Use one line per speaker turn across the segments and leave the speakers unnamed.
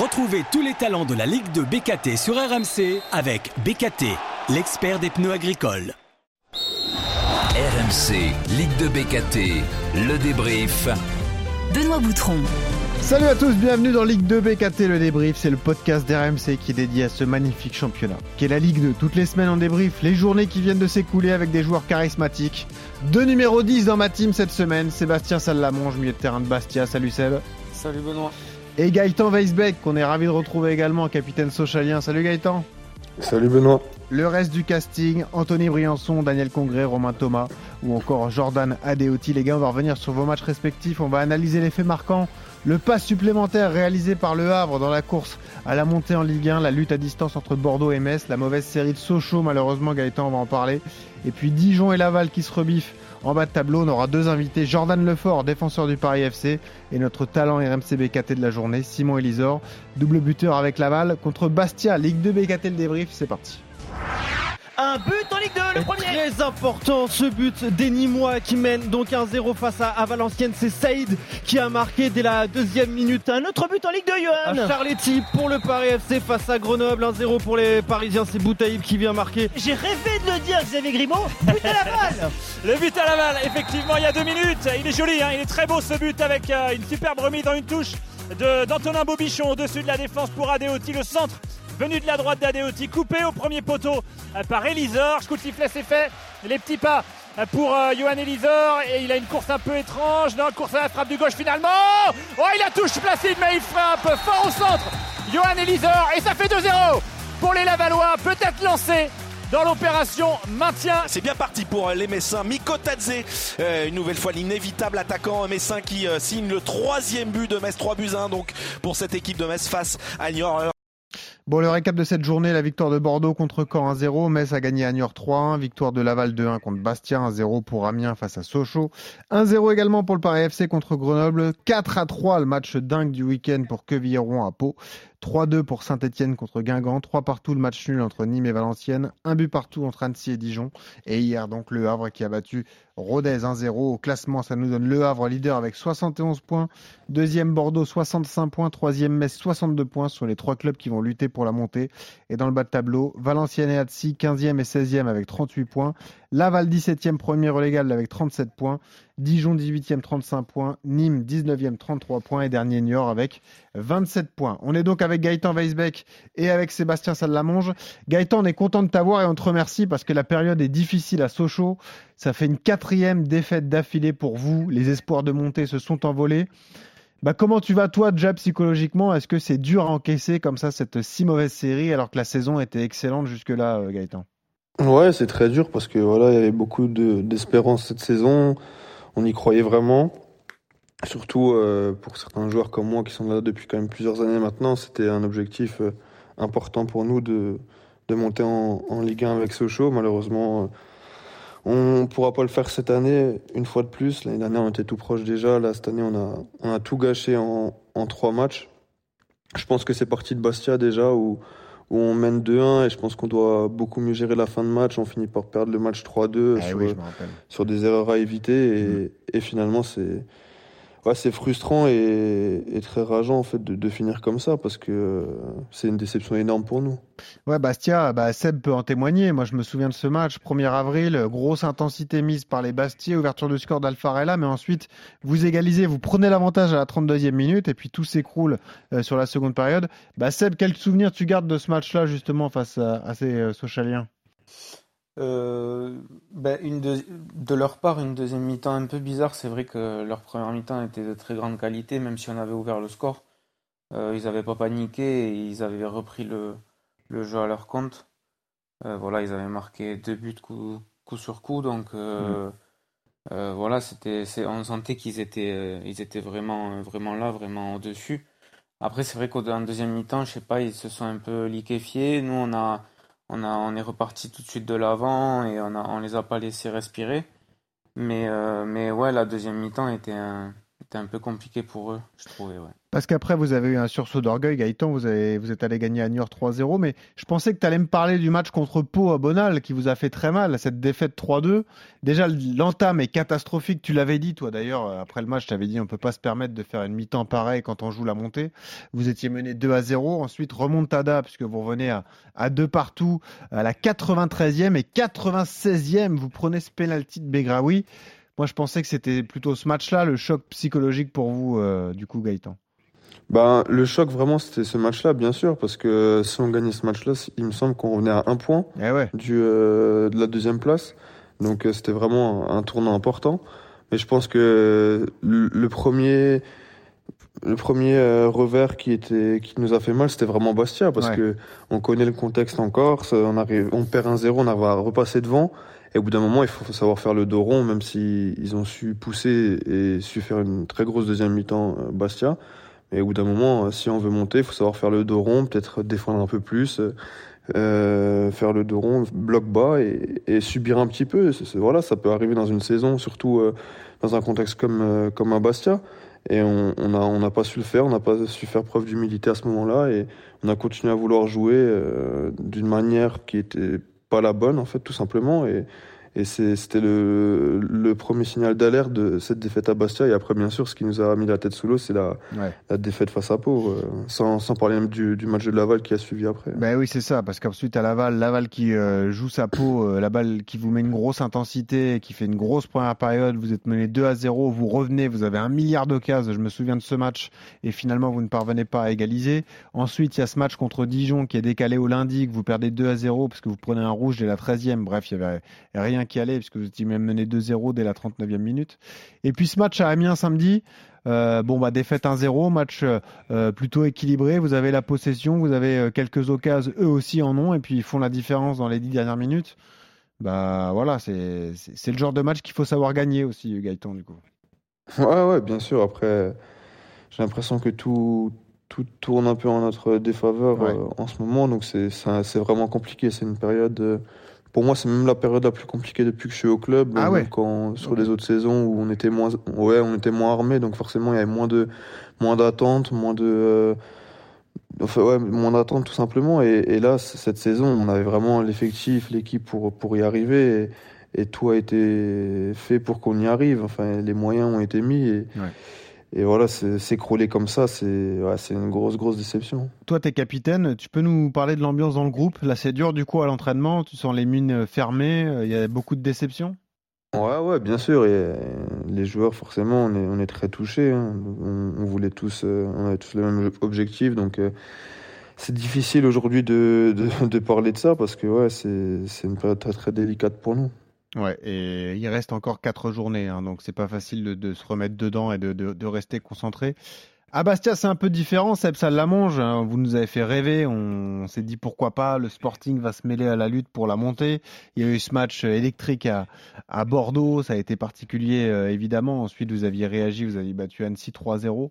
Retrouvez tous les talents de la Ligue de BKT sur RMC avec BKT, l'expert des pneus agricoles.
RMC, Ligue de BKT, le débrief.
Benoît Boutron.
Salut à tous, bienvenue dans Ligue 2 BKT, le débrief. C'est le podcast d'RMC qui est dédié à ce magnifique championnat, qui est la Ligue 2. Toutes les semaines on débrief les journées qui viennent de s'écouler avec des joueurs charismatiques. Deux numéro 10 dans ma team cette semaine, Sébastien Salamonge, milieu de terrain de Bastia. Salut Seb.
Salut Benoît.
Et Gaëtan Weisbeck, qu'on est ravi de retrouver également, capitaine socialien. Salut Gaëtan.
Salut Benoît.
Le reste du casting, Anthony Briançon, Daniel Congré, Romain Thomas ou encore Jordan Adeoti. Les gars, on va revenir sur vos matchs respectifs. On va analyser les faits marquants. Le pas supplémentaire réalisé par Le Havre dans la course à la montée en Ligue 1, la lutte à distance entre Bordeaux et Metz, la mauvaise série de Sochaux, malheureusement, Gaëtan, on va en parler. Et puis Dijon et Laval qui se rebiffent en bas de tableau, on aura deux invités, Jordan Lefort, défenseur du Paris FC, et notre talent RMC BKT de la journée, Simon Elisor, double buteur avec Laval contre Bastia, Ligue 2 BKT le débrief, c'est parti.
Un but en Ligue 2, le premier
Très important ce but des Nîmois qui mène donc 1-0 face à, à Valenciennes. C'est Saïd qui a marqué dès la deuxième minute.
Un autre but en Ligue 2,
À
Johan
Charletti pour le Paris FC face à Grenoble. 1-0 pour les Parisiens. C'est Boutaïb qui vient marquer.
J'ai rêvé de le dire, Xavier Grimaud. But à la balle
Le but à Laval, effectivement, il y a deux minutes. Il est joli, hein, il est très beau ce but avec euh, une superbe remise dans une touche d'Antonin Bobichon au-dessus de la défense pour Adeoti. Le centre venu de la droite d'Adeoti, coupé au premier poteau euh, par Elisor. Sifflet, c'est fait. Les petits pas euh, pour euh, Johan Elisor et il a une course un peu étrange. Non, course à la frappe du gauche finalement. Oh, il a touche Placide, mais il frappe fort au centre. Johan Elisor et ça fait 2-0 pour les Lavallois. Peut-être lancé dans l'opération maintien
C'est bien parti pour les Messins. Miko Tadze, une nouvelle fois l'inévitable attaquant messin qui signe le troisième but de Metz, 3 buts 1 donc pour cette équipe de Metz face à Niort.
Bon, le récap de cette journée, la victoire de Bordeaux contre Caen 1-0, Metz a gagné à Niort 3-1, victoire de Laval 2-1 contre Bastia, 1-0 pour Amiens face à Sochaux, 1-0 également pour le Paris FC contre Grenoble, 4-3 le match dingue du week-end pour Quevilleron à Pau, 3-2 pour Saint-Etienne contre Guingamp, 3 partout le match nul entre Nîmes et Valenciennes, un but partout entre Annecy et Dijon, et hier donc le Havre qui a battu Rodez 1-0 au classement, ça nous donne le Havre leader avec 71 points, deuxième Bordeaux 65 points, troisième Metz 62 points. Sur les trois clubs qui vont lutter pour la montée. Et dans le bas de tableau, Valenciennes et Annecy 15e et 16e avec 38 points, Laval 17e premier relégable avec 37 points, Dijon 18e 35 points, Nîmes 19e 33 points et dernier Niort avec 27 points. On est donc avec Gaëtan Weisbeck et avec Sébastien Salamonge. Gaëtan, on est content de t'avoir et on te remercie parce que la période est difficile à Sochaux. Ça fait une quatrième défaite d'affilée pour vous. Les espoirs de montée se sont envolés. Bah, comment tu vas toi déjà psychologiquement? Est-ce que c'est dur à encaisser comme ça cette si mauvaise série alors que la saison était excellente jusque-là, euh, Gaëtan?
Ouais, c'est très dur parce que voilà, il y avait beaucoup de- d'espérance cette saison. On y croyait vraiment. Surtout euh, pour certains joueurs comme moi qui sont là depuis quand même plusieurs années maintenant, c'était un objectif euh, important pour nous de, de monter en, en Ligue 1 avec Sochaux. Malheureusement, euh, on ne pourra pas le faire cette année une fois de plus. L'année dernière, on était tout proche déjà. Là, cette année, on a, on a tout gâché en, en trois matchs. Je pense que c'est parti de Bastia déjà où, où on mène 2-1 et je pense qu'on doit beaucoup mieux gérer la fin de match. On finit par perdre le match 3-2
Ah
sur,
oui, je me rappelle.
sur des erreurs à éviter et, et finalement c'est c'est frustrant et, très rageant en fait de, finir comme ça parce que euh, c'est une déception énorme pour nous.
Ouais, Bastia, bah, Seb peut en témoigner. Moi, je me souviens de ce match, 1er avril, grosse intensité mise par les Bastiais, ouverture de score d'Alfarella, mais ensuite, vous égalisez, vous prenez l'avantage à la 32e minute, et puis tout s'écroule euh, sur la seconde période. Bah, Seb, quel souvenir tu gardes de ce match-là, justement, face à, à ces euh, Sochaliens?
Euh, ben, une de leur part, une deuxième mi-temps un peu bizarre. C'est vrai que leur première mi-temps était de très grande qualité, même si on avait ouvert le score. Euh, ils n'avaient pas paniqué et ils avaient repris le, le jeu à leur compte. Euh, voilà, ils avaient marqué deux buts coup, coup sur coup, donc euh, voilà, c'était, on sentait qu'ils étaient, ils étaient vraiment, vraiment là, vraiment au-dessus. Après, c'est vrai qu'en deuxième mi-temps, je sais pas, ils se sont un peu liquéfiés. Nous, on a, on a, on est reparti tout de suite de l'avant et on a, on les a pas laissés respirer. Mais, euh, mais ouais, la deuxième mi-temps était un, était un peu compliqué pour eux, je trouvais, ouais.
Parce qu'après, vous avez eu un sursaut d'orgueil, Gaëtan, vous, avez, vous êtes allé gagner à Niort 3-0, mais je pensais que tu allais me parler du match contre Pau à Bonal, qui vous a fait très mal, cette défaite 3-2. Déjà, l'entame est catastrophique, tu l'avais dit, toi d'ailleurs, après le match, je t'avais dit, on peut pas se permettre de faire une mi-temps pareille quand on joue la montée. Vous étiez mené 2 à 0, ensuite remontada, puisque vous revenez à, à deux partout, à la 93e et 96e, vous prenez ce penalty de Begraoui. Moi, je pensais que c'était plutôt ce match-là, le choc psychologique pour vous, euh, du coup, Gaëtan.
Ben, le choc, vraiment, c'était ce match-là, bien sûr, parce que si on gagnait ce match-là, il me semble qu'on revenait à un point
Eh ouais.
du, euh, de la deuxième place. Donc, euh, c'était vraiment un, un tournant important. Mais je pense que le, le premier, le premier euh, revers qui était, qui nous a fait mal, c'était vraiment Bastia, parce
Ouais.
que on connaît le contexte en Corse, on arrive, on perd un 0 on arrive à repasser devant. Et au bout d'un moment, il faut savoir faire le dos rond, même si ils ont su pousser et su faire une très grosse deuxième mi-temps, Bastia. Mais au bout d'un moment, euh, si on veut monter, il faut savoir faire le dos rond, peut-être défendre un peu plus, euh, euh, faire le dos rond, bloc bas et, subir un petit peu. Voilà, ça peut arriver dans une saison, surtout dans un contexte comme, euh, comme un Bastia. Et on on n'a on n'a pas su le faire, on n'a pas su faire preuve d'humilité à ce moment-là. Et on a continué à vouloir jouer d'une manière qui était pas la bonne, en fait, tout simplement. Et c'était le, le premier signal d'alerte de cette défaite à Bastia. Et après, bien sûr, ce qui nous a mis la tête sous l'eau, c'est la,
Ouais.
la défaite face à Pau. euh, sans, sans parler même du, du match de Laval qui a suivi après.
Ben oui, c'est ça, parce qu'ensuite à Laval, Laval qui euh, joue sa peau, euh, la balle qui vous met une grosse intensité, qui fait une grosse première période, vous êtes mené 2 à 0, vous revenez, vous avez un milliard d'occasions, je me souviens de ce match, et finalement vous ne parvenez pas à égaliser. Ensuite, il y a ce match contre Dijon qui est décalé au lundi, que vous perdez 2 à 0 parce que vous prenez un rouge dès la 13e, bref, il y avait rien qui allait, puisque vous étiez même mené 2-0 dès la 39e minute. Et puis ce match à Amiens samedi, euh, bon bah défaite 1-0, match euh, euh, plutôt équilibré. Vous avez la possession, vous avez quelques occasions, eux aussi en ont, et puis ils font la différence dans les dix dernières minutes. Bah voilà, c'est le genre de match qu'il faut savoir gagner aussi, Gaëtan du coup.
Ouais, ouais, bien sûr. Après, j'ai l'impression que tout, tout tourne un peu en notre défaveur
Ouais.
euh, en ce moment. Donc, c'est vraiment compliqué. C'est une période. Pour moi, c'est même la période la plus compliquée depuis que je suis au club.
Ah ouais.
Quand, sur
Ok.
les autres saisons où on était moins, ouais, on était moins armé. Donc, forcément, il y avait moins de, moins d'attentes, moins de. euh, Enfin, ouais, moins d'attentes tout simplement. Et, et là, cette saison, on avait vraiment l'effectif, l'équipe pour, pour y arriver. Et, et tout a été fait pour qu'on y arrive. Enfin, les moyens ont été mis. Et,
Ouais.
Et voilà, s'écrouler comme ça, c'est ouais, une grosse, grosse déception.
Toi, t'es capitaine, tu peux nous parler de l'ambiance dans le groupe? Là, c'est dur du coup à l'entraînement, tu sens les mines fermées, euh, il y a beaucoup de déceptions?
Ouais, ouais, bien sûr. Et euh, les joueurs, forcément, on est, on est très touchés. hein. On, on voulait tous, euh, on avait tous le même objectif. Donc, euh, c'est difficile aujourd'hui de, de, de parler de ça parce que ouais, c'est c'est une période très, très délicate pour nous.
Ouais, et il reste encore quatre journées, hein, donc c'est pas facile de, de se remettre dedans et de, de- de rester concentré. À Bastia, c'est un peu différent, Seb Salamange, hein, vous nous avez fait rêver, on, s'est dit pourquoi pas, le Sporting va se mêler à la lutte pour la montée. Il y a eu ce match euh, électrique à, à Bordeaux, ça a été particulier euh, évidemment. Ensuite, vous aviez réagi, vous avez battu Annecy 3-0.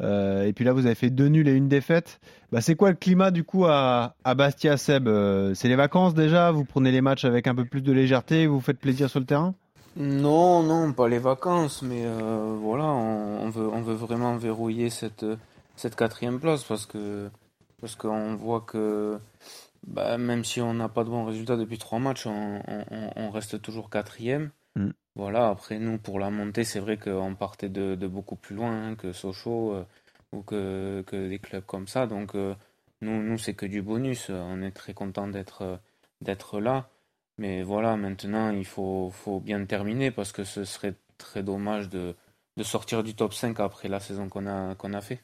Euh, et puis là, vous avez fait deux nuls et une défaite. Bah, c'est quoi le climat du coup à, à Bastia, Seb Euh, C'est les vacances déjà? Vous prenez les matchs avec un peu plus de légèreté Vous faites plaisir sur le terrain?
Non, non, pas les vacances, mais euh, voilà, on, on veut, on veut vraiment verrouiller cette, cette quatrième place parce que parce qu'on voit que bah, même si on n'a pas de bons résultats depuis trois matchs, on reste toujours quatrième.
Mm.
Voilà, après nous, pour la montée, c'est vrai qu'on partait de, beaucoup plus loin hein, que Sochaux euh, ou que, des clubs comme ça. Donc euh, nous, nous c'est que du bonus. On est très content d'être euh, d'être là. Mais voilà, maintenant, il faut, bien terminer parce que ce serait très dommage de, sortir du top 5 après la saison qu'on a, qu'on fait.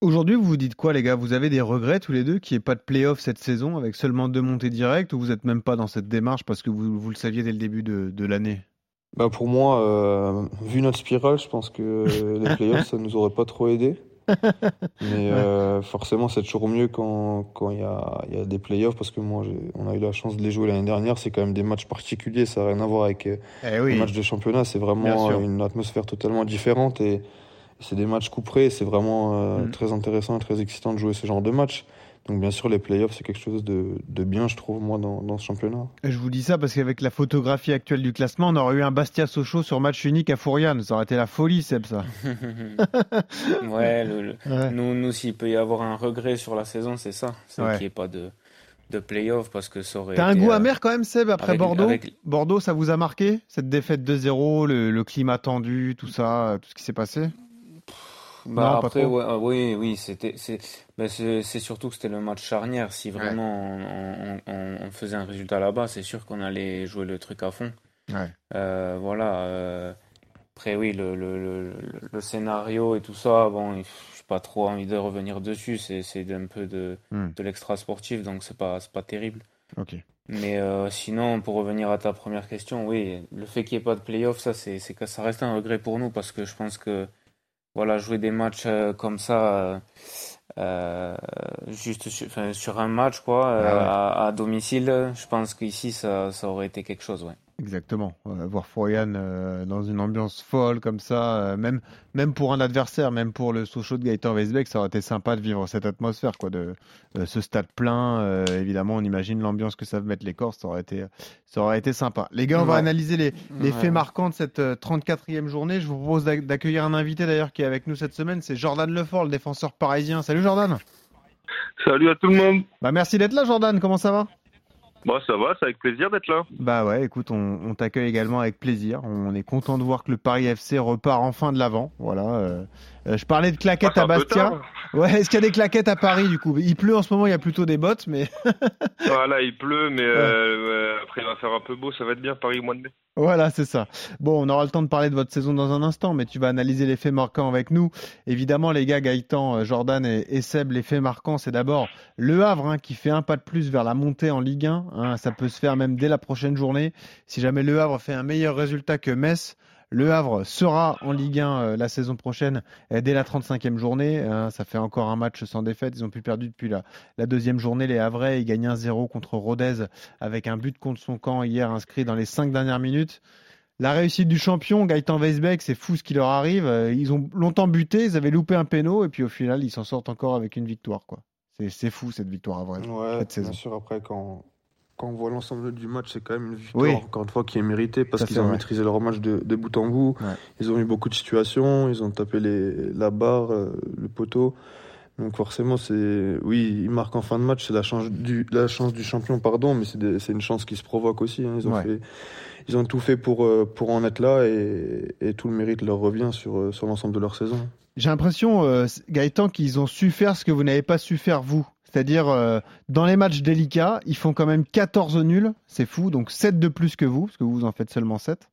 Aujourd'hui, vous vous dites quoi, les gars? Vous avez des regrets tous les deux qu'il n'y ait pas de play-off cette saison avec seulement deux montées directes ou vous n'êtes même pas dans cette démarche parce que vous, le saviez dès le début de l'année?
Bah pour moi, euh, vu notre spirale, je pense que les playoffs, ça nous aurait pas trop aidé. Mais euh, forcément, c'est toujours mieux quand quand il y a, il y a des playoffs parce que moi, j'ai- on a eu la chance de les jouer l'année dernière. C'est quand même des matchs particuliers, ça n'a rien à voir avec
Eh
les
oui,
matchs de championnat. C'est vraiment une atmosphère totalement différente et c'est des matchs couperés. C'est vraiment euh,
Mm.
très intéressant et très excitant de jouer ce genre de match. Donc bien sûr, les playoffs, c'est quelque chose de, de bien, je trouve, moi, dans, dans ce championnat.
Et je vous dis ça parce qu'avec la photographie actuelle du classement, on aurait eu un Bastia Sochaux sur match unique à Fouriane. Ça aurait été la folie, Seb, ça.
ouais, le- le-
Ouais.
nous, nous s'il peut y avoir un regret sur la saison, c'est ça. C'est
Ouais.
qu'il n'y ait pas de, de play-off parce que ça aurait
T'as un goût
euh,
amer quand même, Seb, après
avec-
Bordeaux
avec-
Bordeaux, ça vous a marqué Cette défaite 2-0, le, le climat tendu, tout ça, tout ce qui s'est passé?
Bah
Non, pas
après,
trop.
ouais, euh, oui, oui, c'était, c'est, bah, c'est, c'est surtout que c'était le match charnière. Si vraiment on, on- on- on faisait un résultat là-bas, c'est sûr qu'on allait jouer le truc à fond.
Ouais.
Euh, voilà. euh, après, oui, le, le, le, le scénario et tout ça, bon, je n'ai pas trop envie de revenir dessus. C'est, c'est un peu de,
Hmm.
de l'extra sportif, donc c'est pas, c'est pas terrible.
Ok.
Mais euh, sinon, pour revenir à ta première question, oui, le fait qu'il n'y ait pas de play-off, ça, c'est, ça reste un regret pour nous parce que je pense que voilà, jouer des matchs euh, comme ça, euh, euh, juste sur, enfin, sur un match, quoi,
Ah ouais.
à, à domicile, je pense qu'ici, ça, ça aurait été quelque chose, ouais.
Exactement. Euh, voir Fourian euh, dans une ambiance folle comme ça, euh, même, même pour un adversaire, même pour le Sochaux de Gaëtan Weisbeck, ça aurait été sympa de vivre cette atmosphère, quoi, de euh, ce stade plein. euh, évidemment, on imagine l'ambiance que savent mettre les Corses, ça aurait été, ça aurait été sympa. Les gars, on va analyser les, les
Ouais.
faits marquants de cette euh, 34e journée. Je vous propose d'ac- d'accueillir un invité d'ailleurs qui est avec nous cette semaine, c'est Jordan Lefort, le défenseur parisien. Salut Jordan.
Salut à tout le monde.
Bah merci d'être là Jordan, comment ça va?
Bon, ça va, c'est avec plaisir d'être là.
Bah ouais, écoute, on, t'accueille également avec plaisir. On est content de voir que le Paris FC repart enfin de l'avant. Voilà. euh, je parlais de claquettes
Ah,
à Bastia.
tard.
Ouais, est-ce qu'il y a des claquettes à Paris du coup? Il pleut en ce moment, il y a plutôt des bottes, mais
Voilà, il pleut, mais euh, après il va faire un peu beau, ça va être bien Paris au mois de mai.
voilà, c'est ça. Bon, on aura le temps de parler de votre saison dans un instant, mais tu vas analyser les faits marquants avec nous. Évidemment, les gars, Gaëtan, euh, Jordan et, et Seb, les faits marquants, c'est d'abord le Havre hein, qui fait un pas de plus vers la montée en Ligue 1. hein. ça peut se faire même dès la prochaine journée. Si jamais le Havre fait un meilleur résultat que Metz, le Havre sera en Ligue 1 euh, la saison prochaine euh, dès la 35e journée. hein. ça fait encore un match sans défaite. Ils ont plus perdu depuis la, la deuxième journée. Les Havrais, ils gagnent 1-0 contre Rodez avec un but contre son camp hier inscrit dans les cinq dernières minutes. La réussite du champion, Gaëtan Weisbeck, c'est fou ce qui leur arrive. Euh, Ils ont longtemps buté, ils avaient loupé un péno et puis au final, ils s'en sortent encore avec une victoire. quoi. C'est- fou cette victoire à vrai.
Ouais,
cette saison.
bien sûr, après, quand, quand on voit l'ensemble du match, c'est quand même une victoire,
Oui.
encore une fois, qui est méritée parce qu'ils ont
vrai.
maîtrisé leur match de, de bout en bout.
Ouais.
Ils ont eu beaucoup de situations, ils ont tapé les, la barre, euh, le poteau. Donc forcément, c'est oui, ils marquent en fin de match, c'est la chance du, la chance du champion, pardon, mais c'est une chance qui se provoque aussi. hein. Ils ont
Ouais.
fait, ils ont tout fait pour euh, pour en être là et, et tout le mérite leur revient sur euh, sur l'ensemble de leur saison.
J'ai l'impression, euh, Gaëtan, qu'ils ont su faire ce que vous n'avez pas su faire vous. C'est-à-dire, euh, dans les matchs délicats, ils font quand même 14 nuls, c'est fou, donc 7 de plus que vous, parce que vous en faites seulement 7.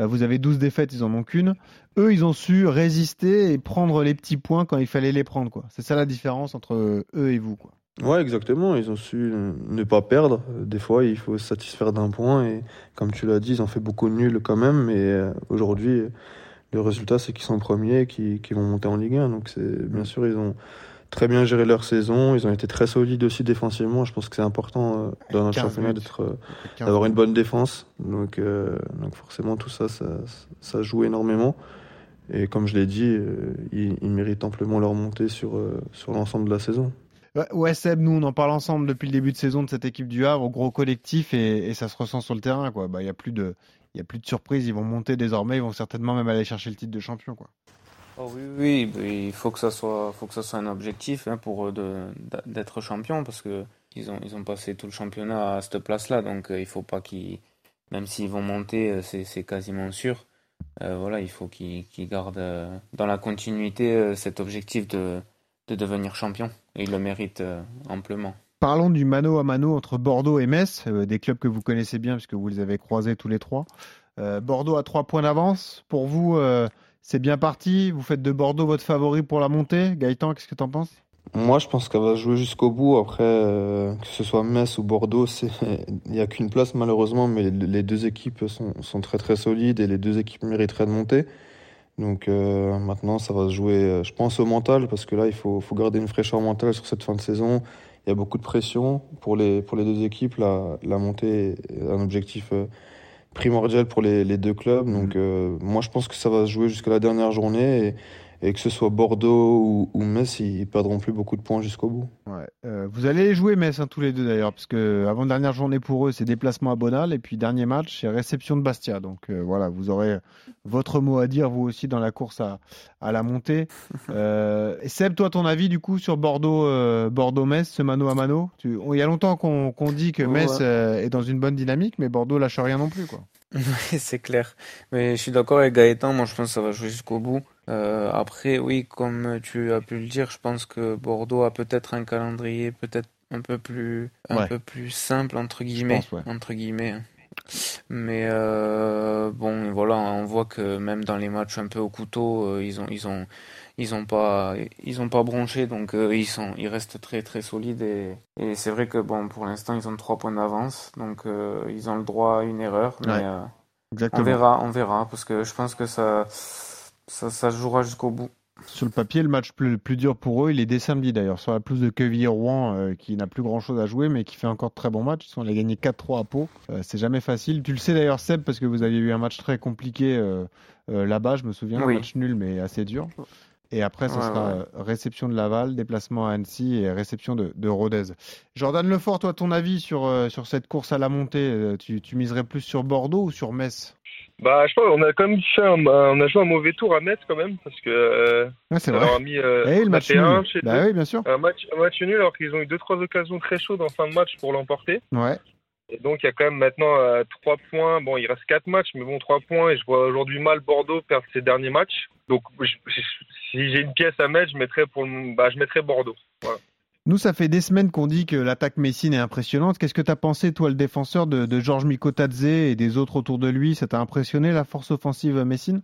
Euh, vous avez 12 défaites, ils en ont qu'une. Eux, ils ont su résister et prendre les petits points quand il fallait les prendre. quoi. C'est ça la différence entre eux et vous. Quoi.
Ouais, exactement. Ils ont su euh, ne pas perdre. Euh, Des fois, il faut se satisfaire d'un point. Et comme tu l'as dit, ils ont fait beaucoup de nuls quand même. Mais euh, aujourd'hui, euh, le résultat, c'est qu'ils sont premiers et qu'ils vont monter en Ligue 1. Donc, bien sûr, ils ont très bien géré leur saison. Ils ont été très solides aussi défensivement. Je pense que c'est important euh, dans notre
15
championnat d'être, euh,
15
d'avoir une bonne défense. Donc, euh, donc forcément, tout ça, ça, ça joue énormément. Et comme je l'ai dit, ils, ils méritent amplement leur montée sur, sur l'ensemble de la saison.
Ouais, Seb, nous, on en parle ensemble depuis le début de saison de cette équipe du Havre, gros collectif, et, et ça se ressent sur le terrain. Bah, Il n'y a plus de. Y a plus de surprise, ils vont monter désormais, ils vont certainement même aller chercher le titre de champion. Quoi.
Oh oui, oui, il faut que ça soit, faut que ça soit un objectif hein, pour eux d'être champion parce que ils ont, ils ont passé tout le championnat à cette place-là, donc euh, il faut pas qu'ils, même s'ils vont monter, euh, c'est quasiment sûr. Euh, voilà, il faut qu'ils qu'ils gardent euh, dans la continuité cet objectif de, de devenir champion et ils le méritent amplement.
Parlons du mano à mano entre Bordeaux et Metz, des clubs que vous connaissez bien puisque vous les avez croisés tous les trois. Bordeaux a trois points d'avance. Pour vous, c'est bien parti. Vous faites de Bordeaux votre favori pour la montée. Gaëtan, qu'est-ce que tu en penses?
Moi, je pense qu'elle va jouer jusqu'au bout. Après, euh, que ce soit Metz ou Bordeaux, il n'y a qu'une place malheureusement, mais les- deux équipes sont, sont très très solides et les deux équipes mériteraient de monter. Donc euh, maintenant, ça va se jouer, euh, je pense, au mental, parce que là, il faut, faut garder une fraîcheur mentale sur cette fin de saison. Il y a beaucoup de pression pour les, pour les deux équipes. La, la montée est un objectif primordial pour les, les deux clubs. Donc euh, moi, je pense que ça va se jouer jusqu'à la dernière journée. Et, et que ce soit Bordeaux ou, ou Metz, ils perdront plus beaucoup de points jusqu'au bout.
Ouais. Euh, vous allez jouer Metz hein, tous les deux d'ailleurs, parce que avant dernière journée pour eux, c'est déplacement à Bonal, et puis dernier match, c'est réception de Bastia. Donc euh, voilà, vous aurez votre mot à dire vous aussi dans la course à, à la montée. Euh, et Seb, toi, ton avis du coup sur Bordeaux, euh, Bordeaux-Metz, ce mano à mano? Tu- Il y a longtemps qu'on dit que
Ouais.
Metz euh, est dans une bonne dynamique, mais Bordeaux lâche rien non plus, quoi.
C'est clair. Mais je suis d'accord avec Gaëtan, moi je pense que ça va jouer jusqu'au bout. Euh, après, oui, comme tu as pu le dire, je pense que Bordeaux a peut-être un calendrier peut-être un peu plus, un
Ouais.
peu plus simple, entre guillemets.
pense, ouais.
Entre guillemets. hein. Mais euh, bon, voilà, on voit que même dans les matchs un peu au couteau, euh, ils ont, ils ont, ils ont pas, ils ont pas bronché, donc euh, ils sont, ils restent très très solides et, et c'est vrai que bon, pour l'instant, ils ont trois points d'avance, donc ils ont le droit à une erreur, mais
Ouais.
on verra, on verra, parce que je pense que ça, ça, jouera jusqu'au bout.
Sur le papier, le match plus, le plus dur pour eux, il est dès samedi d'ailleurs, sur la pelouse de Quevilly-Rouen, euh, qui n'a plus grand chose à jouer, mais qui fait encore de très bons matchs. Sont allés gagner 4-3 à Pau. Euh, c'est jamais facile. Tu le sais d'ailleurs, Seb, parce que vous aviez eu un match très compliqué euh, là-bas, je me souviens,
Oui.
un match nul, mais assez dur. Et après, ce
Ouais,
sera
ouais.
réception de Laval, déplacement à Annecy et réception de, de Rodez. Jordan Lefort, toi, ton avis sur, sur cette course à la montée, tu, tu miserais plus sur Bordeaux ou sur Metz?
Bah, je pense qu'on a quand même fait un, on a joué un mauvais tour à Metz quand même, parce que euh,
Ouais, c'est vrai.
mis euh,
Eh, le match nul.
chez
Bah oui, bien sûr.
Un match, un match nul alors qu'ils ont eu deux trois occasions très chaudes en fin de match pour l'emporter.
Ouais.
Et donc il y a quand même maintenant euh, trois points. Bon, il reste quatre matchs, mais bon trois points. Et je vois aujourd'hui mal Bordeaux perdre ses derniers matchs. Donc je- si j'ai une pièce à mettre, je mettrais pour le, bah, je mettrais Bordeaux. Voilà.
Nous, ça fait des semaines qu'on dit que l'attaque Messine est impressionnante. Qu'est-ce que tu as pensé, toi, le défenseur de, de Georges Mikotadze et des autres autour de lui? Ça t'a impressionné, la force offensive Messine?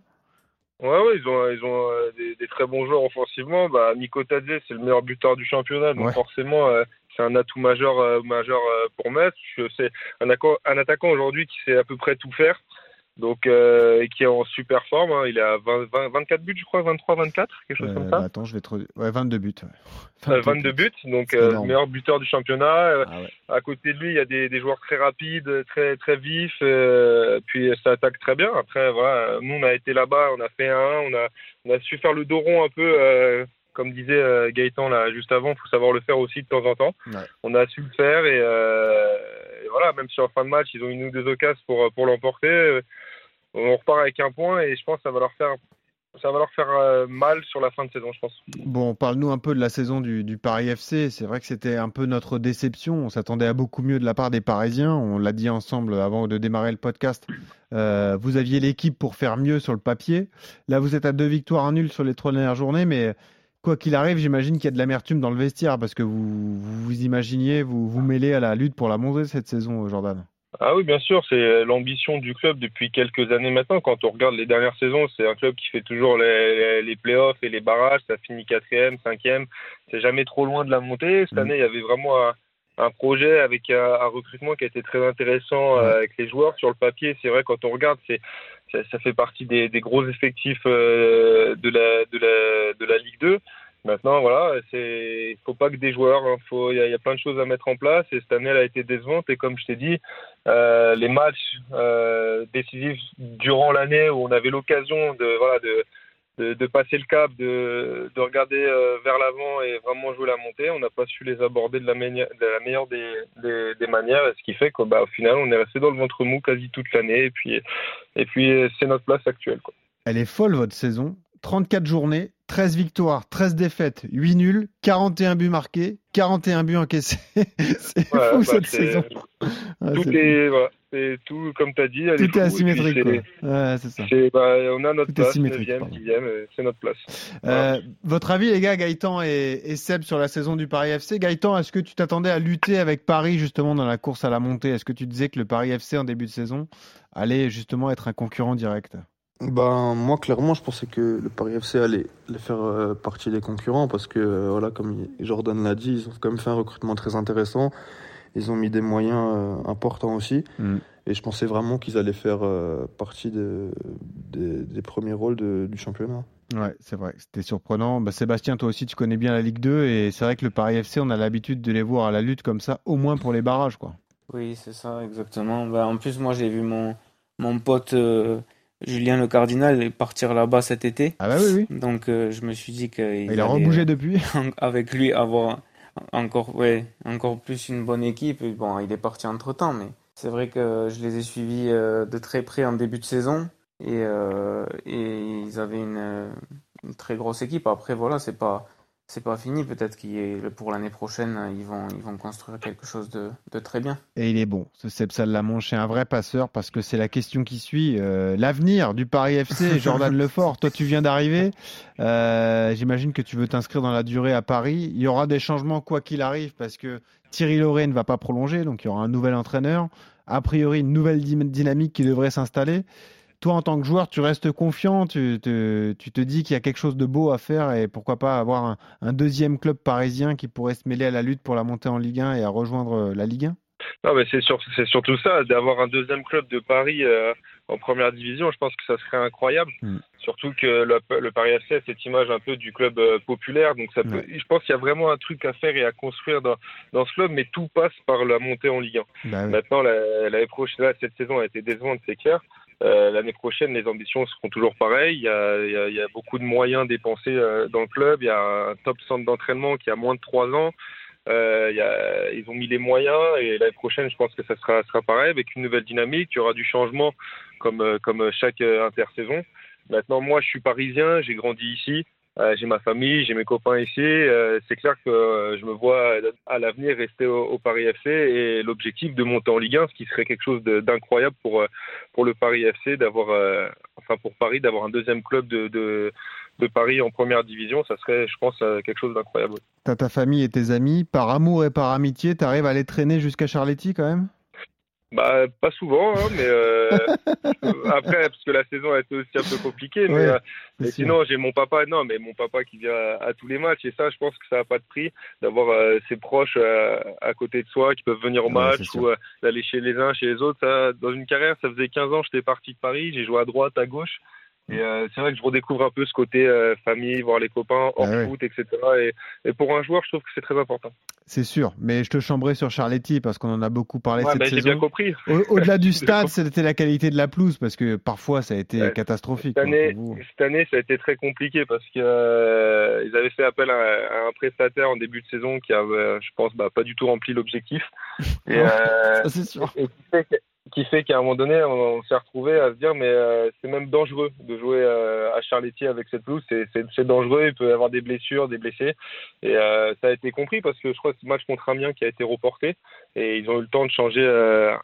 Ouais, ouais, ils ont, ils ont euh, des, des très bons joueurs offensivement. Bah, Nico Tadze, c'est le meilleur buteur du championnat, donc
Ouais.
forcément, euh, c'est un atout majeur, euh, majeur pour Metz. C'est un attaquant aujourd'hui qui sait à peu près tout faire, donc euh, et qui est en super forme. hein. Il a 20, 20 24 buts, je crois, 23, 24, quelque chose
Euh,
comme ça.
bah, Attends, je vais te. Ouais, 22 buts. ouais.
Euh, 22 buts, donc euh, meilleur buteur du championnat.
Ah ouais.
À côté de lui, il y a des, des joueurs très rapides, très très vifs, puis ça attaque très bien. Après, voilà, nous on a été là-bas, on a fait un, on a on a su faire le dos rond un peu, comme disait euh, Gaëtan là juste avant. faut savoir le faire aussi de temps en temps.
Ouais.
On a su le faire et, euh, et voilà, même si en fin de match ils ont une ou deux occasions pour pour l'emporter, euh, on repart avec un point et je pense que ça va leur faire ça va leur faire euh, mal sur la fin de saison, je pense.
Bon, parle-nous un peu de la saison du, du Paris FC. C'est vrai que c'était un peu notre déception. On s'attendait à beaucoup mieux de la part des Parisiens. On l'a dit ensemble avant de démarrer le podcast. Euh, vous aviez l'équipe pour faire mieux sur le papier. Là, vous êtes à deux victoires, un nul sur les trois dernières journées, mais quoi qu'il arrive, j'imagine qu'il y a de l'amertume dans le vestiaire parce que vous vous, vous imaginiez vous vous mêler à la lutte pour la montée cette saison, Jordan.
Ah oui, bien sûr, c'est l'ambition du club depuis quelques années maintenant. Quand on regarde les dernières saisons, c'est un club qui fait toujours les, les, playoffs et les barrages. Ça finit quatrième, cinquième. C'est jamais trop loin de la montée. Cette
Mhm.
année, il y avait vraiment un, un projet avec un, un recrutement qui a été très intéressant euh, avec les joueurs sur le papier. C'est vrai, quand on regarde, c'est ça, ça fait partie des, des gros effectifs euh, de la de la de la Ligue 2. Maintenant, voilà, c'est, faut pas que des joueurs, hein, il y, a- il y a plein de choses à mettre en place. Et cette année, elle a été décevante. Et comme je t'ai dit, euh, les matchs décisifs durant l'année où on avait l'occasion de, voilà, de, de, passer le cap, de, de regarder euh, vers l'avant et vraiment jouer la montée, on n'a pas su les aborder de la, meilleure des, des, manières. Ce qui fait qu'au bah, final, on est resté dans le ventre mou quasi toute l'année. Et puis, et puis, c'est notre place actuelle. Quoi.
Elle est folle votre saison. 34 journées, 13 victoires, 13 défaites, 8 nuls, 41 buts marqués, 41 buts encaissés. c'est fou
bah,
cette saison. Ouais,
tout est, voilà, c'est tout comme tu as dit. elle
Tout est
fou,
asymétrique.
c'est-
quoi. Ouais, c'est ça.
c'est- bah, on a notre
Tout est
place,
symétrique,
9e,
pardon.
10e, euh, c'est notre place. Voilà.
Euh, votre avis, les gars, Gaëtan et, et Seb, sur la saison du Paris FC. Gaëtan, est-ce que tu t'attendais à lutter avec Paris justement dans la course à la montée? Est-ce que tu disais que le Paris FC en début de saison allait justement être un concurrent direct?
Ben, moi, clairement, je pensais que le Paris FC allait, allait faire euh, partie des concurrents parce que, euh, voilà, comme Jordan l'a dit, ils ont quand même fait un recrutement très intéressant. Ils ont mis des moyens euh, importants aussi.
Mm.
Et je pensais vraiment qu'ils allaient faire euh, partie de- des, des premiers rôles de- du championnat.
Ouais, c'est vrai, c'était surprenant. Bah, Sébastien, toi aussi, tu connais bien la Ligue 2 et c'est vrai que le Paris FC, on a l'habitude de les voir à la lutte comme ça, au moins pour les barrages, quoi.
Oui, c'est ça, exactement. Bah, en plus, moi, j'ai vu mon, mon pote euh, Julien Le Cardinal et partir là-bas cet été.
Ah bah oui,
oui. Donc euh, je me suis dit qu'il
il a rebougé depuis.
avec lui avoir encore, ouais, encore plus une bonne équipe. Bon, il est parti entre temps, mais c'est vrai que je les ai suivis euh, de très près en début de saison et, euh, et ils avaient une, une, très grosse équipe. Après, voilà, c'est pas c'est pas fini. Peut-être que pour l'année prochaine, ils vont, ils vont construire quelque chose de, de très bien.
Et il est bon. Ce Seb Salamanche est un vrai passeur parce que c'est la question qui suit. Euh, L'avenir du Paris FC, Jordan Lefort, toi tu viens d'arriver. Euh, J'imagine que tu veux t'inscrire dans la durée à Paris. Il y aura des changements quoi qu'il arrive parce que Thierry Lauré ne va pas prolonger, donc il y aura un nouvel entraîneur. A priori, une nouvelle dynamique qui devrait s'installer toi, en tant que joueur, tu restes confiant, tu te, tu te dis qu'il y a quelque chose de beau à faire et pourquoi pas avoir un, un, deuxième club parisien qui pourrait se mêler à la lutte pour la montée en Ligue 1 et à rejoindre la Ligue 1
Non, mais c'est sur, surtout ça, d'avoir un deuxième club de Paris euh, en première division, je pense que ça serait incroyable. Mm. Surtout que le, le, Paris FC a cette image un peu du club euh, populaire, donc ça peut, ouais. je pense qu'il y a vraiment un truc à faire et à construire dans, dans ce club, mais tout passe par la montée en Ligue 1. Bah oui. Maintenant, l'année prochaine, là, cette saison a été décevante, c'est clair. Euh, L'année prochaine, les ambitions seront toujours pareilles. Il y a, beaucoup de moyens dépensés euh, dans le club. Il y a un top centre d'entraînement qui a moins de trois ans. Euh, ils ont mis les moyens et l'année prochaine, je pense que ça sera, pareil avec une nouvelle dynamique. Il y aura du changement comme chaque intersaison. Maintenant, moi, je suis parisien, j'ai grandi ici. Euh, j'ai ma famille, j'ai mes copains ici. Euh, c'est clair que euh, je me vois à l'avenir rester au, Paris FC et l'objectif de monter en Ligue 1, ce qui serait quelque chose d'incroyable pour pour le Paris FC d'avoir, enfin pour Paris d'avoir un deuxième club de, de de Paris en première division, ça serait, je pense, quelque chose d'incroyable.
T'as ta famille et tes amis, par amour et par amitié, t'arrives à les traîner jusqu'à Charletti quand même?
Bah, pas souvent, hein, mais euh, après, parce que la saison a été aussi un peu compliquée. Mais, ouais, euh, mais sinon, j'ai mon papa, non, mais mon papa qui vient à, à, tous les matchs. Et ça, je pense que ça n'a pas de prix d'avoir euh, ses proches euh, à côté de soi qui peuvent venir au match ou d'aller chez les uns, chez les autres. Ça, dans une carrière, ça faisait 15 ans, j'étais parti de Paris, j'ai joué à droite, à gauche. Et euh, c'est vrai que je redécouvre un peu ce côté euh, famille, voir les copains, hors ah ouais. foot, etc. Et, et, pour un joueur, je trouve que c'est très important.
C'est sûr, mais je te chambrais sur Charletti parce qu'on en a beaucoup parlé
ouais,
cette
bah,
saison.
J'ai bien compris.
Au-delà du stade, c'était la qualité de la pelouse parce que parfois ça a été ouais. catastrophique.
Cette année, cette année, ça a été très compliqué parce qu'ils euh, avaient fait appel à, à, un prestataire en début de saison qui avait, je pense, bah, pas du tout rempli l'objectif.
Et, ça, c'est sûr.
Et, qui fait qu'à un moment donné, on, s'est retrouvé à se dire, mais euh, c'est même dangereux de jouer euh, à Charletti avec cette pelouse. C'est dangereux, il peut y avoir des blessures, des blessés. Et euh, ça a été compris parce que je crois que ce match contre Amiens qui a été reporté et ils ont eu le temps de changer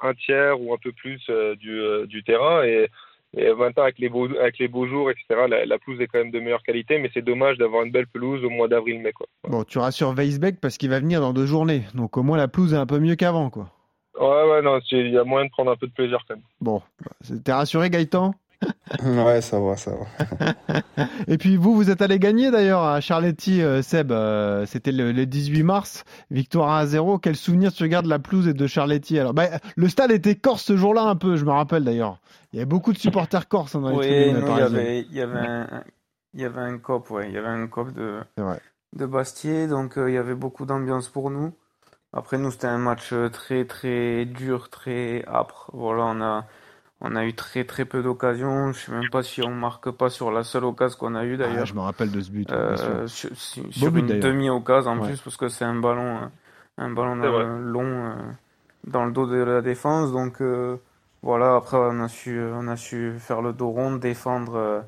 un tiers ou un peu plus du, terrain. Et, et maintenant, avec les beaux, avec les beaux jours, etc., la, la pelouse est quand même de meilleure qualité, mais c'est dommage d'avoir une belle pelouse au mois d'avril-mai.
Bon, tu rassures Weisbeck parce qu'il va venir dans deux journées. Donc au moins la pelouse est un peu mieux qu'avant, quoi.
Ouais, ouais, non, il y a moyen de prendre un peu de plaisir quand même.
Bon, t'es rassuré Gaëtan?
Ouais, ça va, ça va.
Et puis vous, vous êtes allé gagner d'ailleurs à Charletti, euh, Seb. Euh, C'était le, le, 18 mars, victoire 1 à 0. Quel souvenir tu regardes de la pelouse et de Charletti Alors, bah, le stade était corse ce jour-là un peu, je me rappelle d'ailleurs. Il y avait beaucoup de supporters corses hein, dans les
oui,
tribunes.
Oui, il y avait, il y avait un, il y avait un cop, ouais, il y avait un cop de, de Bastier, donc euh, il y avait beaucoup d'ambiance pour nous. Après nous c'était un match euh, très très dur, très âpre. Voilà, on a on a eu très très peu d'occasions. Je sais même pas si on marque pas sur la seule occasion qu'on a eu d'ailleurs.
Ah, je me rappelle de ce but.
Euh, sur, sur une demi-occasion en ouais. plus parce que c'est un ballon euh, un ballon dans, long euh, dans le dos de la défense. Donc euh, voilà. Après on a su on a su faire le dos rond, défendre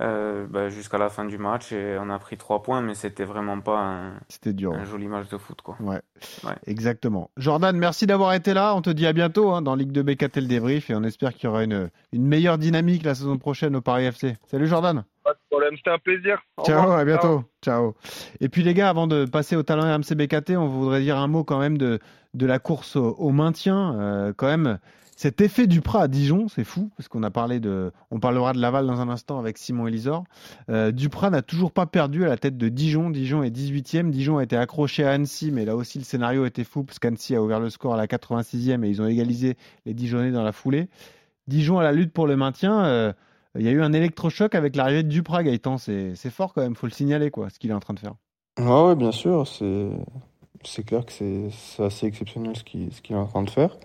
euh, bah, jusqu'à la fin du match et on a pris trois points, mais c'était vraiment pas un,
c'était dur,
un joli match de foot. Quoi.
Ouais, ouais. exactement. Jordan, merci d'avoir été là. On te dit à bientôt hein, dans Ligue 2 BKT le débrief et on espère qu'il y aura une, une meilleure dynamique la saison prochaine au Paris FC. Salut Jordan.
Pas de problème, c'était un plaisir.
Au Ciao, revoir. à bientôt. Ciao. Ciao. Et puis les gars, avant de passer au talent RMC BKT, on voudrait dire un mot quand même de, de la course au, au maintien. Euh, quand même, cet effet du Duprat à Dijon, c'est fou, parce qu'on a parlé de, on parlera de Laval dans un instant avec Simon Elisor. Euh, Duprat n'a toujours pas perdu à la tête de Dijon. Dijon est 18e. Dijon a été accroché à Annecy, mais là aussi le scénario était fou, parce qu'Annecy a ouvert le score à la 86e et ils ont égalisé les Dijonnais dans la foulée. Dijon à la lutte pour le maintien. Euh, il y a eu un électrochoc avec l'arrivée de Duprat, Gaëtan. C'est fort quand même, faut le signaler, quoi, ce qu'il est en train de faire.
Ouais, bien sûr. C'est clair que c'est assez exceptionnel ce qu'il est en train de faire.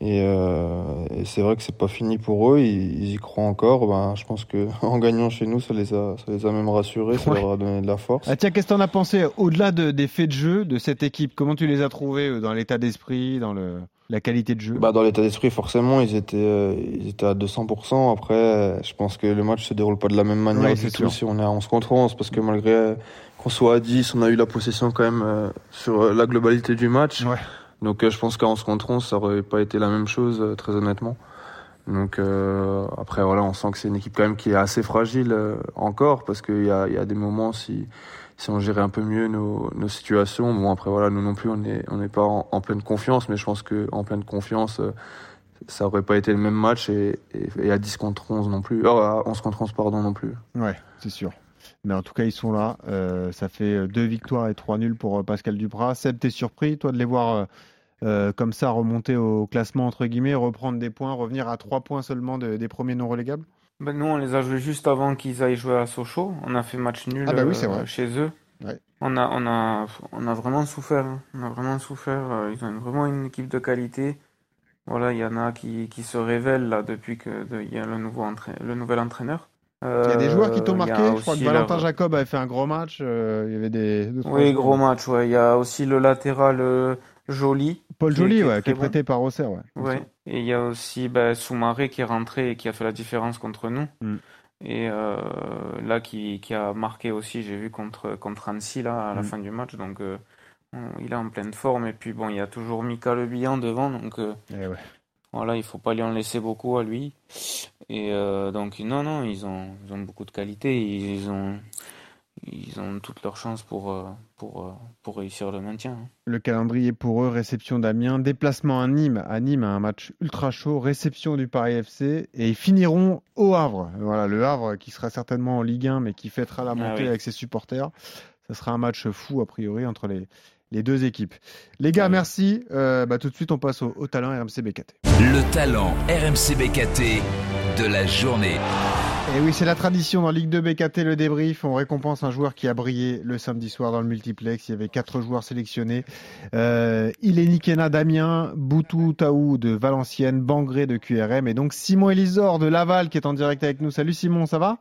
Et, euh, et c'est vrai que c'est pas fini pour eux, ils, ils y croient encore. Ben, je pense que en gagnant chez nous, ça les a, ça les a même rassurés, ça
Ouais.
leur a donné de la force.
Ah, tiens, qu'est-ce que t'en as pensé au-delà de- des faits de jeu de cette équipe? Comment tu les as trouvés euh, dans l'état d'esprit, dans le, la qualité de jeu?
Bah, dans l'état d'esprit, forcément, ils étaient, euh, ils étaient à 200%. Après, euh, je pense que le match se déroule pas de la même manière du
c'est
tout si on est à 11 contre 11, parce que malgré qu'on soit à 10, on a eu la possession quand même euh, sur la globalité du match.
Ouais.
Donc, euh, je pense 11 contre 11, ça aurait pas été la même chose, euh, très honnêtement. Donc, euh, après, voilà, on sent que c'est une équipe quand même qui est assez fragile encore, parce qu'il y a, des moments, si, si on gérait un peu mieux nos, situations, bon, après, voilà, nous non plus, on n'est pas en, pleine confiance, mais je pense que en pleine confiance, ça aurait pas été le même match et à 10 contre 11 non plus. Oh, à 11 contre 11, pardon, non plus.
Ouais, c'est sûr. Mais en tout cas, ils sont là. Euh, ça fait euh, deux victoires et trois nuls pour euh, Pascal Duprat. Seb, t'es surpris, toi, de les voir euh, comme ça remonter au classement, entre guillemets, reprendre des points, revenir à trois points seulement de- des premiers non relégables?
Ben, nous, on les a joués juste avant qu'ils aillent jouer à Sochaux. On a fait match nul
Ah bah oui,
euh, chez eux.
Ouais.
On a, on a, on a vraiment souffert. hein. On a vraiment souffert. Ils ont une- vraiment une équipe de qualité. Voilà, il y en a qui, qui se révèlent là depuis que il y a le nouveau entra- le nouvel entraîneur.
Il y a des joueurs qui t'ont
Euh,
marqué. Je crois que Valentin Jacob avait fait un gros match. euh, il y avait des. deux,
Oui, gros match. Ouais, il y a aussi le latéral euh, Joly.
Paul
est-
Joly,
qui est
ouais,
très
qui est
bon.
prêté par Auxerre. Ouais.
Ouais. Et il y a aussi ben, Soumaré qui est rentré et qui a fait la différence contre nous.
Mm.
Et euh, là, qui, qui a marqué aussi, j'ai vu contre, contre Annecy là, à la
Mm.
fin du match. Donc, euh, on- il est en pleine forme. Et puis, bon, il y a toujours Mika Le Bihan devant. Donc, euh,
Eh ouais.
Voilà, il faut pas lui en laisser beaucoup à lui. Et euh, donc, non, non, ils ont, ils ont beaucoup de qualité. Ils ont, ils ont toutes leurs chances pour, euh, pour, euh, pour réussir le maintien. hein.
Le calendrier pour eux, réception d'Amiens, déplacement à Nîmes, à Nîmes, un match ultra chaud, réception du Paris FC, et ils finiront au Havre. Voilà, le Havre qui sera certainement en Ligue 1, mais qui fêtera la
Ah
montée
oui.
avec ses supporters. Ça sera un match fou, a priori, entre les, les deux équipes. Les gars, merci. Euh, bah, tout de suite, on passe au, au talent RMC BKT.
Le talent RMC BKT de la journée.
Et oui, c'est la tradition dans Ligue 2 BKT, le débrief. On récompense un joueur qui a brillé le samedi soir dans le multiplex. Il y avait quatre joueurs sélectionnés. Euh, Ileni Kena d'Amiens, Boutou Taou de Valenciennes, Bangré de QRM et donc Simon Elisor de Laval qui est en direct avec nous. Salut Simon, ça va?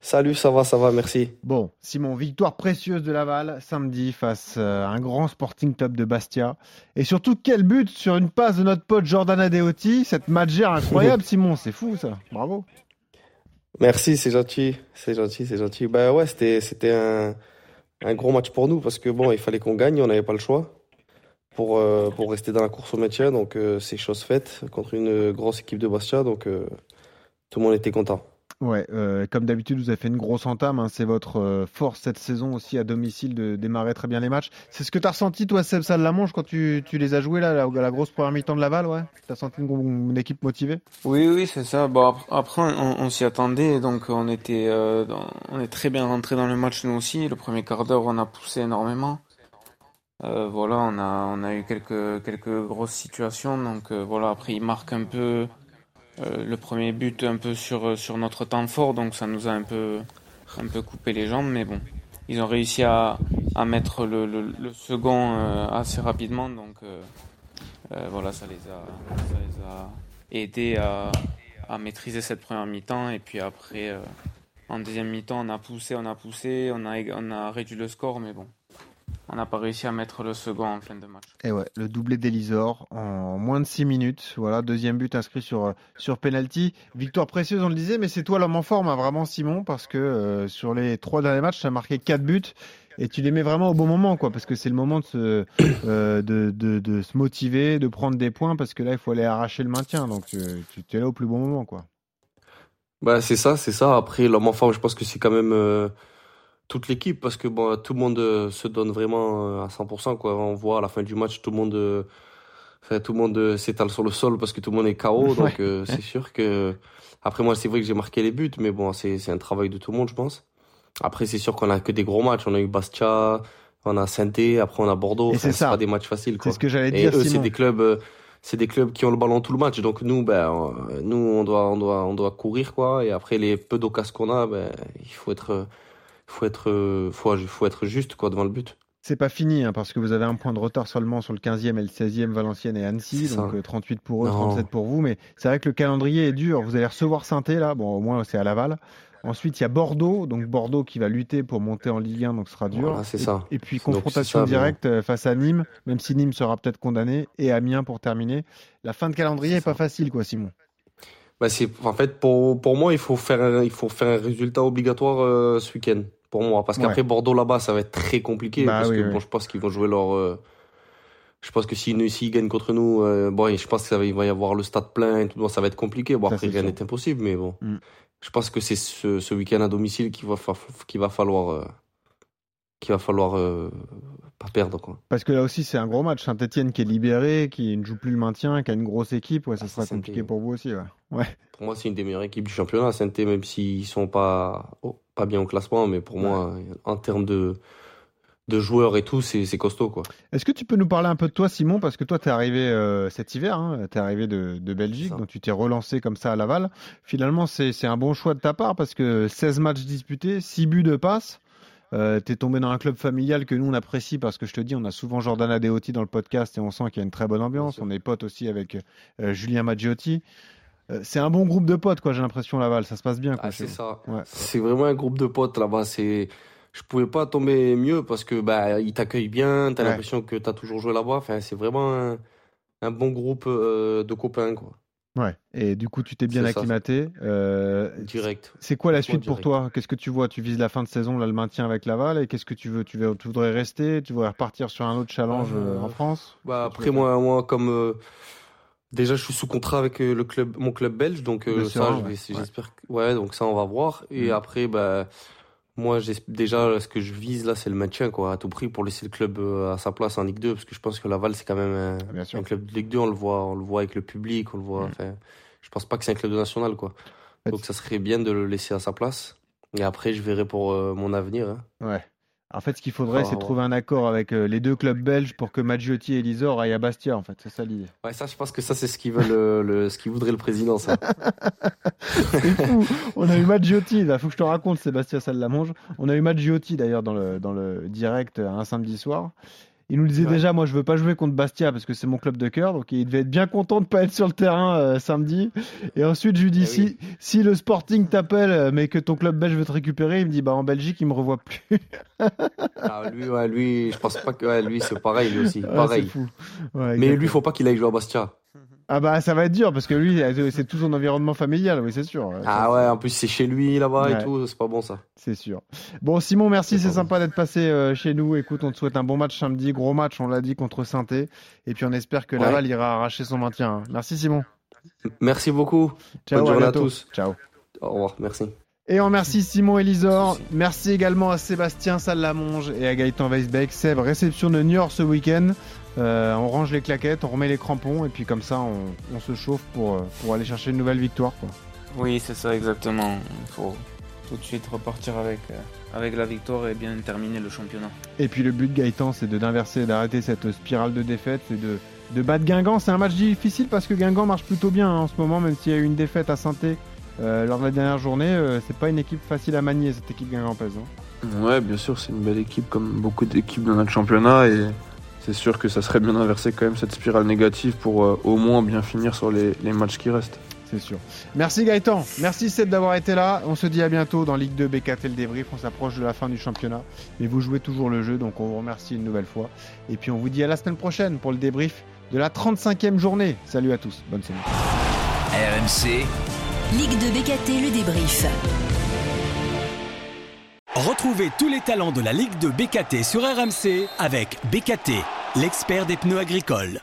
Salut, ça va, ça va, merci.
Bon, Simon, victoire précieuse de Laval samedi face euh, à un grand Sporting Club de Bastia. Et surtout, quel but sur une passe de notre pote Jordan Adeoti. Cette matchère incroyable, Simon, c'est fou ça. Bravo.
Merci, c'est gentil, c'est gentil, c'est gentil. Bah ouais, c'était, c'était un, un gros match pour nous parce que bon, il fallait qu'on gagne, on n'avait pas le choix pour, euh, pour rester dans la course au maintien. Donc euh, c'est chose faite contre une grosse équipe de Bastia, donc euh, tout le monde était content.
Ouais, euh, comme d'habitude, vous avez fait une grosse entame. hein. C'est votre euh, force cette saison aussi à domicile de démarrer très bien les matchs. C'est ce que tu as ressenti, toi, Seb Salamanche, quand tu, tu les as joués là, la, la grosse première mi-temps de Laval, ouais? Tu as senti une, équipe motivée?
Oui, oui, c'est ça. Bon, ap- après, on, s'y attendait, donc on était, euh, on est très bien rentré dans le match nous aussi. Le premier quart d'heure, on a poussé énormément. Voilà, on a, on a eu quelques, quelques grosses situations, donc voilà. Après, ils marquent un peu euh, le premier but un peu sur sur notre temps fort, donc ça nous a un peu, un peu coupé les jambes, mais bon, ils ont réussi à, à mettre le, le, second euh, assez rapidement, donc euh, euh, voilà, ça les a, ça les a aidés à, à maîtriser cette première mi-temps. Et puis après, euh, en deuxième mi-temps, on a poussé, on a poussé, on a, on a réduit le score, mais bon, on n'a pas réussi à mettre le second en fin de match.
Et ouais, le doublé d'Elisor en moins de 6 minutes. Voilà, deuxième but inscrit sur, euh, sur penalty. Victoire précieuse, on le disait, mais c'est toi l'homme en forme, hein, vraiment, Simon, parce que euh, sur les trois derniers matchs, tu as marqué 4 buts. Et tu les mets vraiment au bon moment, quoi, parce que c'est le moment de se, euh, de, de, de se motiver, de prendre des points, parce que là, il faut aller arracher le maintien. Donc, tu, tu, tu es là au plus bon moment, quoi.
Bah c'est ça, c'est ça. Après, l'homme en forme, je pense que c'est quand même euh, toute l'équipe parce que bon, tout le monde euh, se donne vraiment euh, à 100%, quoi. On voit à la fin du match, tout le monde, euh, enfin, tout le monde s'étale sur le sol parce que tout le monde est KO. Donc
Ouais.
euh, c'est sûr que. Après, moi, c'est vrai que j'ai marqué les buts, mais bon, c'est c'est un travail de tout le monde, je pense. Après, c'est sûr qu'on a que des gros matchs. On a eu Bastia, on a saint après on a Bordeaux.
Et
Enfin,
c'est ça.
pas des matchs faciles, quoi.
C'est ce que j'allais
Et
dire,
eux, c'est des clubs, c'est des clubs qui ont le ballon tout le match. Donc nous, ben, nous, on doit, on doit, on doit courir quoi. Et après les peu d'occasions qu'on a, ben, il faut être, faut être, euh, faut, faut être juste quoi devant le but.
C'est pas fini, hein, parce que vous avez un point de retard seulement sur le 15e et le 16e Valenciennes et Annecy, donc euh, 38 pour eux,
Non.
37 pour vous. Mais c'est vrai que le calendrier est dur. Vous allez recevoir saint là, bon, au moins c'est à Laval. Ensuite, il y a Bordeaux, donc Bordeaux qui va lutter pour monter en Ligue 1, donc ce sera dur.
Voilà, c'est
et,
ça.
et puis confrontation
ça,
directe euh, face à Nîmes, même si Nîmes sera peut-être condamné, et Amiens pour terminer. La fin de calendrier est pas facile, quoi, Simon.
Bah, en fait, pour, pour moi, il faut faire un, il faut faire un résultat obligatoire euh, ce week-end. Pour moi. Parce qu'après,
Ouais.
Bordeaux là-bas, ça va être très compliqué.
Bah
parce
oui,
que
oui.
bon, je pense qu'ils vont jouer leur. euh, je pense que s'ils gagnent contre nous, euh, bon, je pense qu'il va y avoir le stade plein et tout. Bon, ça va être compliqué. Bon,
Ça,
après, rien n'est impossible, mais bon.
Mm.
Je pense que c'est ce, ce week-end à domicile qu'il va, qu'il va falloir. euh, qu'il va falloir euh, pas perdre, quoi.
Parce que là aussi, c'est un gros match. Saint-Etienne qui est libéré, qui ne joue plus le maintien, qui a une grosse équipe. Ouais, ça
Ah,
sera compliqué pour vous aussi. Ouais. ouais.
Pour moi, c'est une des meilleures équipes du championnat, saint même s'ils sont pas, oh, pas bien au classement, mais pour moi, en termes de, de joueurs et tout, c'est c'est costaud, quoi.
Est-ce que tu peux nous parler un peu de toi, Simon? Parce que toi, tu es arrivé euh, cet hiver, hein, tu es arrivé de, de Belgique,
Ça.
donc tu t'es relancé comme ça à Laval. Finalement, c'est c'est un bon choix de ta part parce que 16 matchs disputés, 6 buts de passe. Euh, tu es tombé dans un club familial que nous, on apprécie parce que je te dis, on a souvent Jordan Adeoti dans le podcast et on sent qu'il y a une très bonne ambiance. On est potes aussi avec euh, Julien Maggiotti. Euh, c'est un bon groupe de potes, quoi, j'ai l'impression, Laval. Ça se passe bien. Quoi,
Ah, c'est ça.
Ouais.
C'est vraiment un groupe de potes là-bas. C'est, je pouvais pas tomber mieux parce que bah ils t'accueillent bien. T'as
Ouais.
l'impression que t'as toujours joué là-bas. Enfin, c'est vraiment un, un bon groupe euh, de copains, quoi.
Ouais. Et du coup, tu t'es bien acclimaté. Euh,
Direct.
C'est quoi la suite pour toi? Qu'est-ce que tu vois? Tu vises la fin de saison, là, le maintien avec Laval, et qu'est-ce que tu veux? Tu, veux tu voudrais rester? Tu voudrais repartir sur un autre challenge euh, en France?
Bah après moi, moi comme euh, déjà je suis sous contrat avec euh, le club, mon club belge, donc euh, ça,
ouais.
j'espère. que- Ouais, donc ça on va voir. Et
Mhm.
après, bah moi déjà ce que je vise là, c'est le maintien quoi, à tout prix pour laisser le club euh, à sa place en Ligue 2, parce que je pense que Laval c'est quand même un,
Ah,
un club de Ligue 2, on le voit, on le voit avec le public, on le voit. Enfin, je pense pas que c'est un club de national quoi. Donc ça serait bien de le laisser à sa place. Et après, je verrai pour euh, mon avenir. hein.
Ouais. En fait, ce qu'il faudrait, c'est
ouais.
trouver un accord avec euh, les deux clubs belges pour que Maggiotti et Lisor aillent à Bastia, en fait. C'est ça l'idée.
Ouais, ça, je pense que ça, c'est ce qu'il veut le, le- ce qu'il voudrait le président, ça.
C'est fou. On a eu Maggiotti, il faut que je te raconte, Sébastien Salamange. On a eu Maggiotti d'ailleurs dans le, dans le direct euh, un samedi soir. Il nous disait
Ouais.
déjà, moi je veux pas jouer contre Bastia parce que c'est mon club de cœur, donc il devait être bien content de pas être sur le terrain euh, samedi. Et ensuite je lui dis,
Eh
si,
oui.
si le Sporting t'appelle euh, mais que ton club belge veut te récupérer, il me dit, bah en Belgique il me revoit plus.
Ah, lui, ouais, lui, je pense pas que ouais, lui, c'est pareil, lui aussi. Pareil.
fou.
Mais lui, faut pas qu'il aille jouer à Bastia.
Ah bah ça va être dur parce que lui, c'est tout son environnement familial, oui c'est sûr.
Ah ouais, en plus, c'est chez lui là-bas
Ouais.
et tout, c'est pas bon ça.
C'est sûr. Bon, Simon, merci,
C'est
sympa d'être passé euh, chez nous. Écoute, on te souhaite un bon match samedi, gros match, on l'a dit, contre saint Et puis on espère que
Ouais.
Laval ira arracher son maintien. hein. Merci Simon.
Merci beaucoup.
Ciao,
Bonne journée à tous.
Ciao.
Au revoir, merci.
Et on remercie Simon Elisor. Merci également à Sébastien Salamonge et à Gaëtan Weisbeck. Seb, réception de Niort ce week-end. Euh, on range les claquettes, on remet les crampons et puis comme ça on, on se chauffe pour, euh, pour aller chercher une nouvelle victoire. Quoi.
Oui, c'est ça exactement. Il faut tout de suite repartir avec, euh, avec la victoire et bien terminer le championnat.
Et puis le but de Gaëtan, c'est de d'inverser, d'arrêter cette spirale de défaite et de, de battre Guingamp. C'est un match difficile parce que Guingamp marche plutôt bien hein, en ce moment, même s'il y a eu une défaite à saint lors de la dernière journée. euh, c'est pas une équipe facile à manier, cette équipe guingampaise. hein.
Ouais, bien sûr, c'est une belle équipe comme beaucoup d'équipes dans notre championnat et c'est sûr que ça serait bien d'inverser quand même cette spirale négative pour euh, au moins bien finir sur les, les matchs qui restent.
C'est sûr. Merci Gaëtan, merci Seb d'avoir été là. On se dit à bientôt dans Ligue 2 BKT le débrief. On s'approche de la fin du championnat, mais vous jouez toujours le jeu, donc on vous remercie une nouvelle fois. Et puis on vous dit à la semaine prochaine pour le débrief de la 35e journée. Salut à tous, bonne semaine.
RMC,
Ligue de BKT, le débrief.
Retrouvez tous les talents de la Ligue de BKT sur RMC avec BKT, l'expert des pneus agricoles.